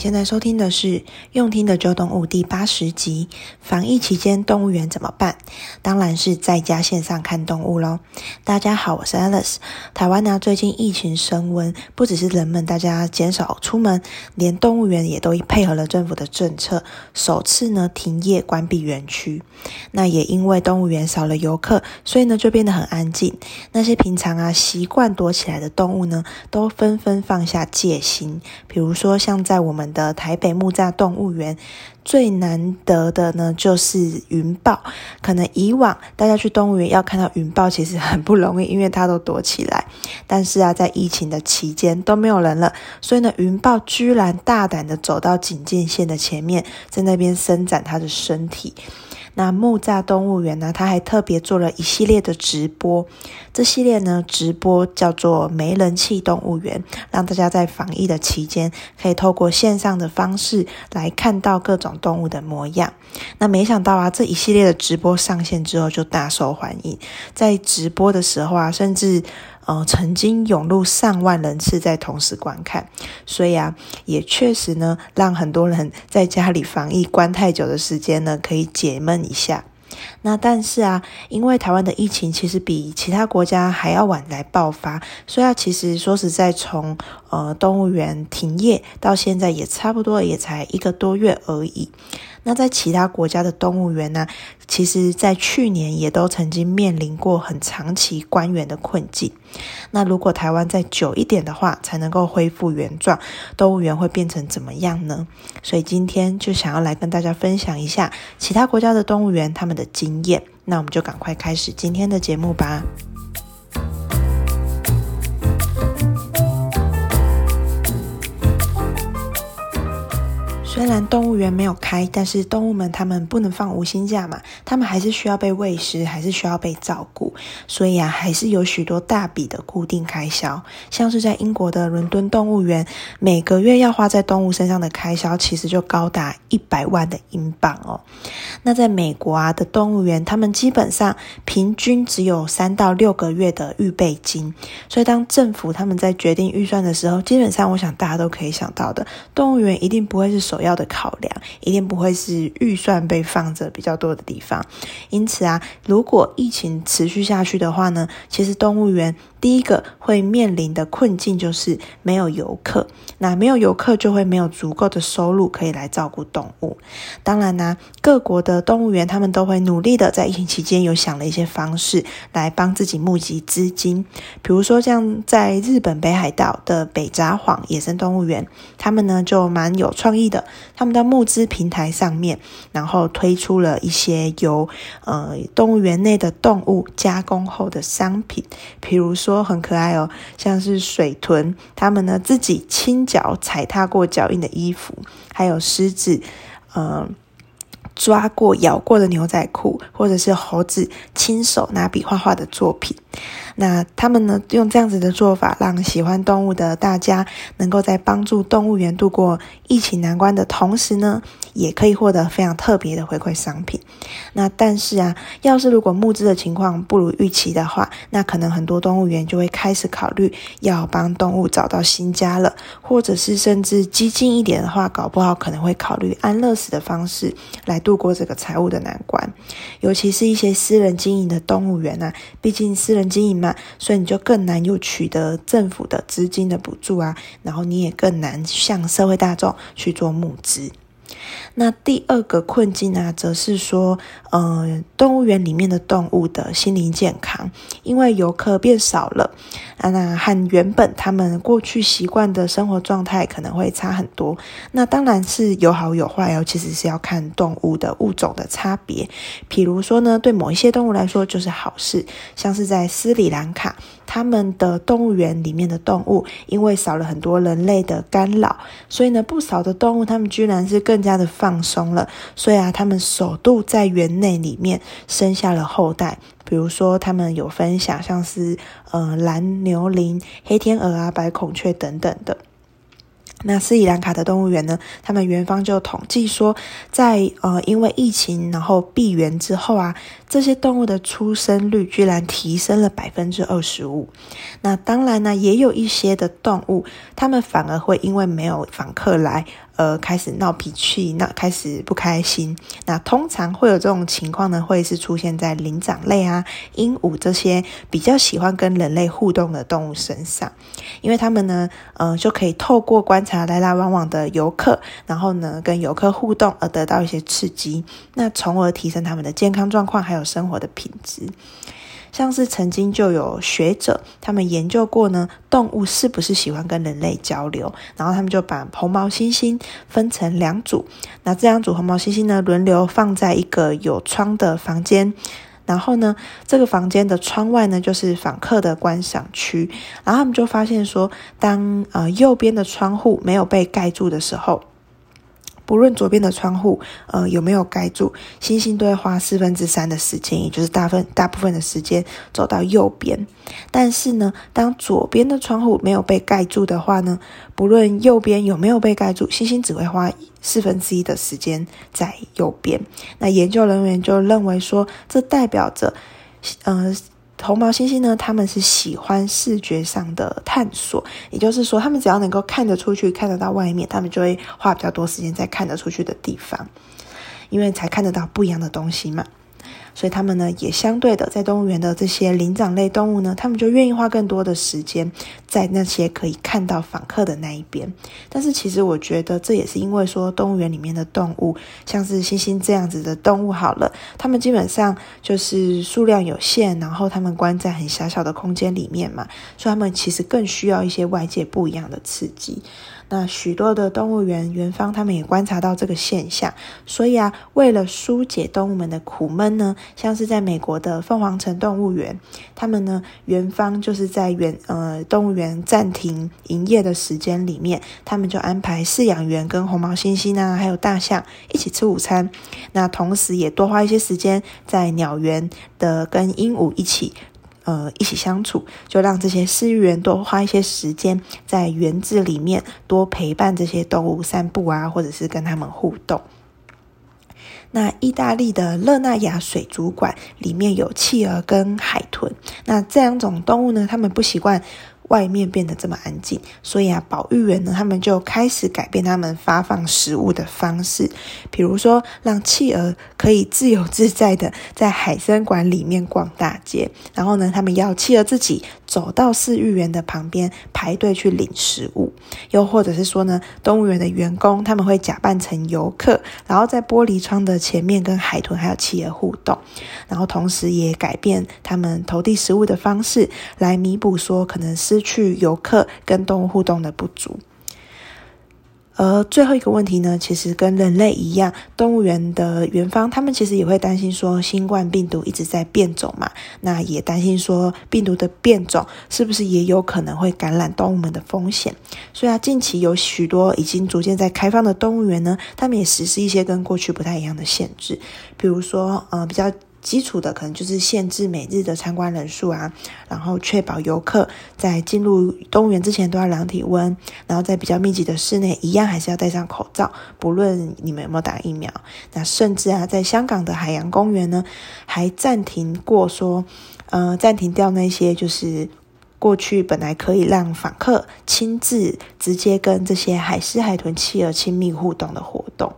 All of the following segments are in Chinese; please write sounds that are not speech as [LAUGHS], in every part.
现在收听的是《用听的揪动物》第八十集。防疫期间，动物园怎么办？当然是在家线上看动物喽。大家好，我是 Alice。台湾呢，最近疫情升温，不只是人们大家减少出门，连动物园也都配合了政府的政策，首次呢停业关闭园区。那也因为动物园少了游客，所以呢就变得很安静。那些平常啊习惯躲起来的动物呢，都纷纷放下戒心。比如说，像在我们的台北木栅动物园，最难得的呢就是云豹。可能以往大家去动物园要看到云豹，其实很不容易，因为它都躲起来。但是啊，在疫情的期间都没有人了，所以呢，云豹居然大胆的走到警戒线的前面，在那边伸展它的身体。那木栅动物园呢，他还特别做了一系列的直播。这系列呢，直播叫做“没人气动物园”，让大家在防疫的期间，可以透过线上的方式来看到各种动物的模样。那没想到啊，这一系列的直播上线之后就大受欢迎，在直播的时候啊，甚至。呃，曾经涌入上万人次在同时观看，所以啊，也确实呢，让很多人在家里防疫关太久的时间呢，可以解闷一下。那但是啊，因为台湾的疫情其实比其他国家还要晚来爆发，所以啊，其实说实在，从呃动物园停业到现在也差不多也才一个多月而已。那在其他国家的动物园呢，其实在去年也都曾经面临过很长期关园的困境。那如果台湾再久一点的话，才能够恢复原状，动物园会变成怎么样呢？所以今天就想要来跟大家分享一下其他国家的动物园他们的经验。那我们就赶快开始今天的节目吧。虽然动物园没有开，但是动物们他们不能放无薪假嘛，他们还是需要被喂食，还是需要被照顾，所以啊，还是有许多大笔的固定开销。像是在英国的伦敦动物园，每个月要花在动物身上的开销，其实就高达一百万的英镑哦。那在美国啊的动物园，他们基本上平均只有三到六个月的预备金，所以当政府他们在决定预算的时候，基本上我想大家都可以想到的，动物园一定不会是首要的考量，一定不会是预算被放着比较多的地方。因此啊，如果疫情持续下去的话呢，其实动物园。第一个会面临的困境就是没有游客，那没有游客就会没有足够的收入可以来照顾动物。当然呢、各国的动物园他们都会努力的在疫情期间有想了一些方式来帮自己募集资金，比如说像在日本北海道的北札幌野生动物园，他们呢就蛮有创意的，他们的募资平台上面，然后推出了一些由呃动物园内的动物加工后的商品，比如说。都很可爱哦，像是水豚，他们呢自己亲脚踩踏过脚印的衣服，还有狮子，呃，抓过、咬过的牛仔裤，或者是猴子亲手拿笔画画的作品。那他们呢，用这样子的做法，让喜欢动物的大家能够在帮助动物园度过疫情难关的同时呢，也可以获得非常特别的回馈商品。那但是啊，要是如果募资的情况不如预期的话，那可能很多动物园就会开始考虑要帮动物找到新家了，或者是甚至激进一点的话，搞不好可能会考虑安乐死的方式来度过这个财务的难关。尤其是一些私人经营的动物园啊，毕竟私人经营嘛。所以你就更难有取得政府的资金的补助啊，然后你也更难向社会大众去做募资。那第二个困境呢，则是说，呃，动物园里面的动物的心灵健康，因为游客变少了，啊，那和原本他们过去习惯的生活状态可能会差很多。那当然是有好有坏哦，其实是要看动物的物种的差别。譬如说呢，对某一些动物来说就是好事，像是在斯里兰卡。他们的动物园里面的动物，因为少了很多人类的干扰，所以呢，不少的动物它们居然是更加放松了。所以啊，他们首度在园内里面生下了后代。比如说，他们有分享像是呃蓝牛羚、黑天鹅啊、白孔雀等等的。那斯里兰卡的动物园呢，他们园方就统计说，在呃因为疫情然后闭园之后啊。这些动物的出生率居然提升了百分之二十五。那当然呢，也有一些的动物，它们反而会因为没有访客来。呃，开始闹脾气，那开始不开心。那通常会有这种情况呢，会是出现在灵长类啊、鹦鹉这些比较喜欢跟人类互动的动物身上，因为他们呢，呃，就可以透过观察来来往往的游客，然后呢，跟游客互动而得到一些刺激，那从而提升他们的健康状况，还有生活的品质。像是曾经就有学者，他们研究过呢，动物是不是喜欢跟人类交流，然后他们就把红毛猩猩分成两组，那这两组红毛猩猩呢，轮流放在一个有窗的房间，然后呢，这个房间的窗外呢，就是访客的观赏区，然后他们就发现说，当呃右边的窗户没有被盖住的时候。不论左边的窗户，呃，有没有盖住，猩猩都会花四分之三的时间，也就是大分大部分的时间走到右边。但是呢，当左边的窗户没有被盖住的话呢，不论右边有没有被盖住，猩猩只会花四分之一的时间在右边。那研究人员就认为说，这代表着，呃。红毛猩猩呢，他们是喜欢视觉上的探索，也就是说，他们只要能够看得出去，看得到外面，他们就会花比较多时间在看得出去的地方，因为才看得到不一样的东西嘛。所以他们呢，也相对的，在动物园的这些灵长类动物呢，他们就愿意花更多的时间在那些可以看到访客的那一边。但是，其实我觉得这也是因为说，动物园里面的动物，像是猩猩这样子的动物，好了，他们基本上就是数量有限，然后他们关在很狭小的空间里面嘛，所以他们其实更需要一些外界不一样的刺激。那许多的动物园园方他们也观察到这个现象，所以啊，为了纾解动物们的苦闷呢，像是在美国的凤凰城动物园，他们呢园方就是在园呃动物园暂停营业的时间里面，他们就安排饲养员跟红毛猩猩啊，还有大象一起吃午餐，那同时也多花一些时间在鸟园的跟鹦鹉一起。呃，一起相处，就让这些饲养员多花一些时间在园子里面多陪伴这些动物散步啊，或者是跟他们互动。那意大利的热那亚水族馆里面有企鹅跟海豚，那这两种动物呢，他们不习惯。外面变得这么安静，所以啊，保育员呢，他们就开始改变他们发放食物的方式，比如说让企鹅可以自由自在的 [LAUGHS] 在海生馆里面逛大街，然后呢，他们要企鹅自己走到饲育员的旁边排队去领食物，又或者是说呢，动物园的员工他们会假扮成游客，然后在玻璃窗的前面跟海豚还有企鹅互动，然后同时也改变他们投递食物的方式，来弥补说可能是去游客跟动物互动的不足，而最后一个问题呢，其实跟人类一样，动物园的园方他们其实也会担心说，新冠病毒一直在变种嘛，那也担心说病毒的变种是不是也有可能会感染动物们的风险。所以啊，近期有许多已经逐渐在开放的动物园呢，他们也实施一些跟过去不太一样的限制，比如说呃比较。基础的可能就是限制每日的参观人数啊，然后确保游客在进入动物园之前都要量体温，然后在比较密集的室内一样还是要戴上口罩，不论你们有没有打疫苗。那甚至啊，在香港的海洋公园呢，还暂停过说，呃，暂停掉那些就是过去本来可以让访客亲自直接跟这些海狮、海豚、企鹅亲密互动的活动。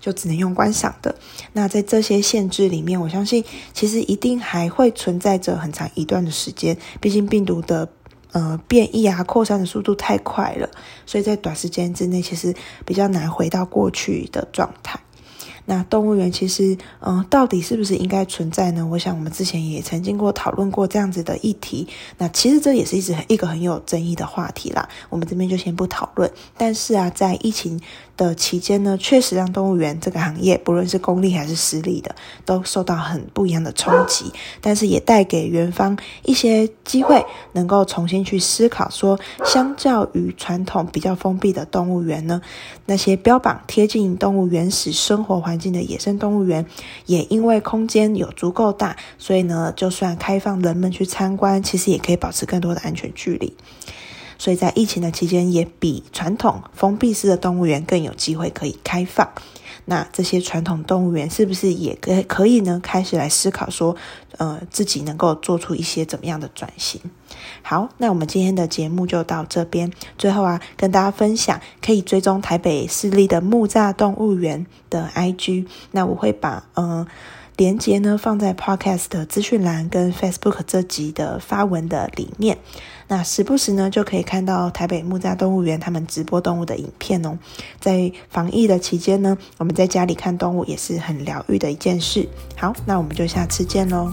就只能用观赏的。那在这些限制里面，我相信其实一定还会存在着很长一段的时间。毕竟病毒的呃变异啊、扩散的速度太快了，所以在短时间之内，其实比较难回到过去的状态。那动物园其实，嗯、到底是不是应该存在呢？我想我们之前也曾经过讨论过这样子的议题。那其实这也是一直一个很有争议的话题啦。我们这边就先不讨论。但是啊，在疫情的期间呢，确实让动物园这个行业，不论是公立还是私立的，都受到很不一样的冲击。但是也带给园方一些机会，能够重新去思考说，相较于传统比较封闭的动物园呢，那些标榜贴近动物原始生活环境的野生动物园，也因为空间有足够大，所以呢，就算开放人们去参观，其实也可以保持更多的安全距离。所以在疫情的期间，也比传统封闭式的动物园更有机会可以开放。那这些传统动物园是不是也可可以呢？开始来思考说，呃，自己能够做出一些怎么样的转型？好，那我们今天的节目就到这边。最后啊，跟大家分享，可以追踪台北市立的木栅动物园的 IG。那我会把嗯。连接呢，放在 Podcast 的资讯栏跟 Facebook 这集的发文的里面。那时不时呢，就可以看到台北木栅动物园他们直播动物的影片哦。在防疫的期间呢，我们在家里看动物也是很疗愈的一件事。好，那我们就下次见喽。